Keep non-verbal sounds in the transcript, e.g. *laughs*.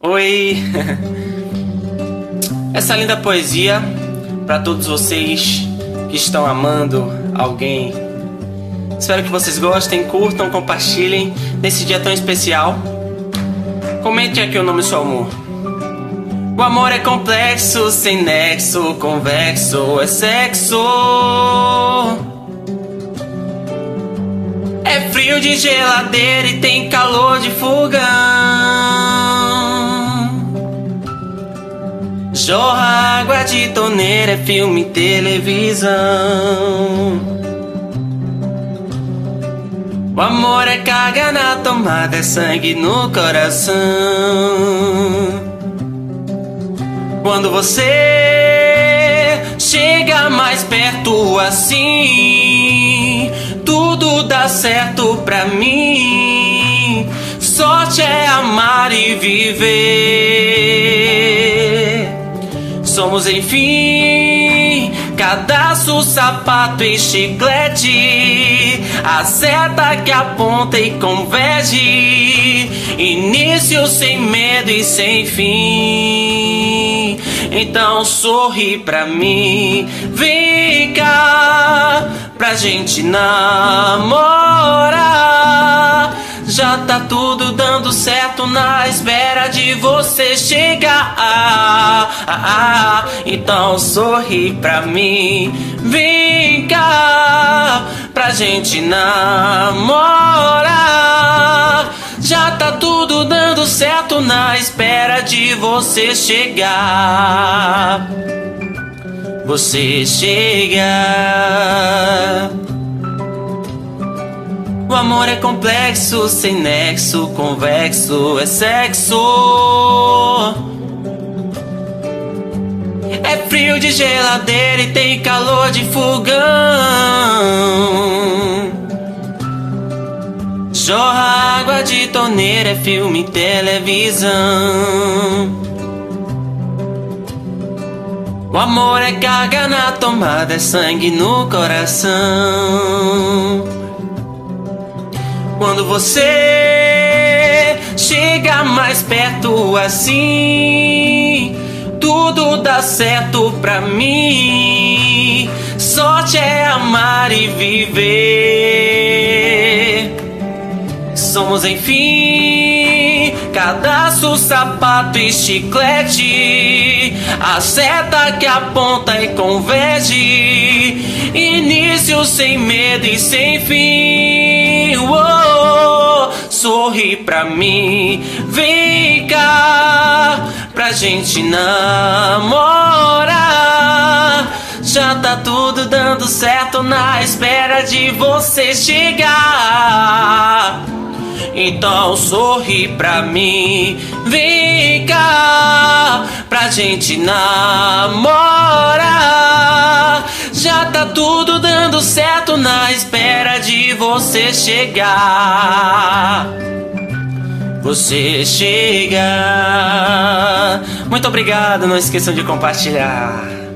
Oi! *laughs* Essa linda poesia para todos vocês que estão amando alguém. Espero que vocês gostem, curtam, compartilhem nesse dia tão especial. Comente aqui o nome do seu amor. O amor é complexo, sem nexo, convexo, é sexo. É frio de geladeira e tem calor de fogão. Jorra água de torneira, é filme, televisão. O amor é carga na tomada, é sangue no coração. Quando você chega mais perto assim, tudo dá certo pra mim. Sorte é amar e viver. Somos enfim cadastro, sapato e chiclete, a seta que aponta e converge, início sem medo e sem fim. Então sorri pra mim, vem cá pra gente namorar. Tá tudo dando certo na espera de você chegar. Ah, ah, ah. Então sorri pra mim, vem cá pra gente namorar. Já tá tudo dando certo na espera de você chegar. Você chega. O amor é complexo, sem nexo, convexo, é sexo. É frio de geladeira e tem calor de fogão. Jorra água de torneira, é filme, televisão. O amor é carga na tomada, é sangue no coração. Quando você chega mais perto assim, tudo dá certo pra mim. Sorte é amar e viver. Somos enfim cadastro, sapato e chiclete, a seta que aponta e converge, início sem medo e sem fim. Sorri pra mim, vem cá pra gente namorar. Já tá tudo dando certo na espera de você chegar. Então sorri pra mim, vem cá pra gente namorar. Você chegar. Você chega. Muito obrigado, não esqueçam de compartilhar.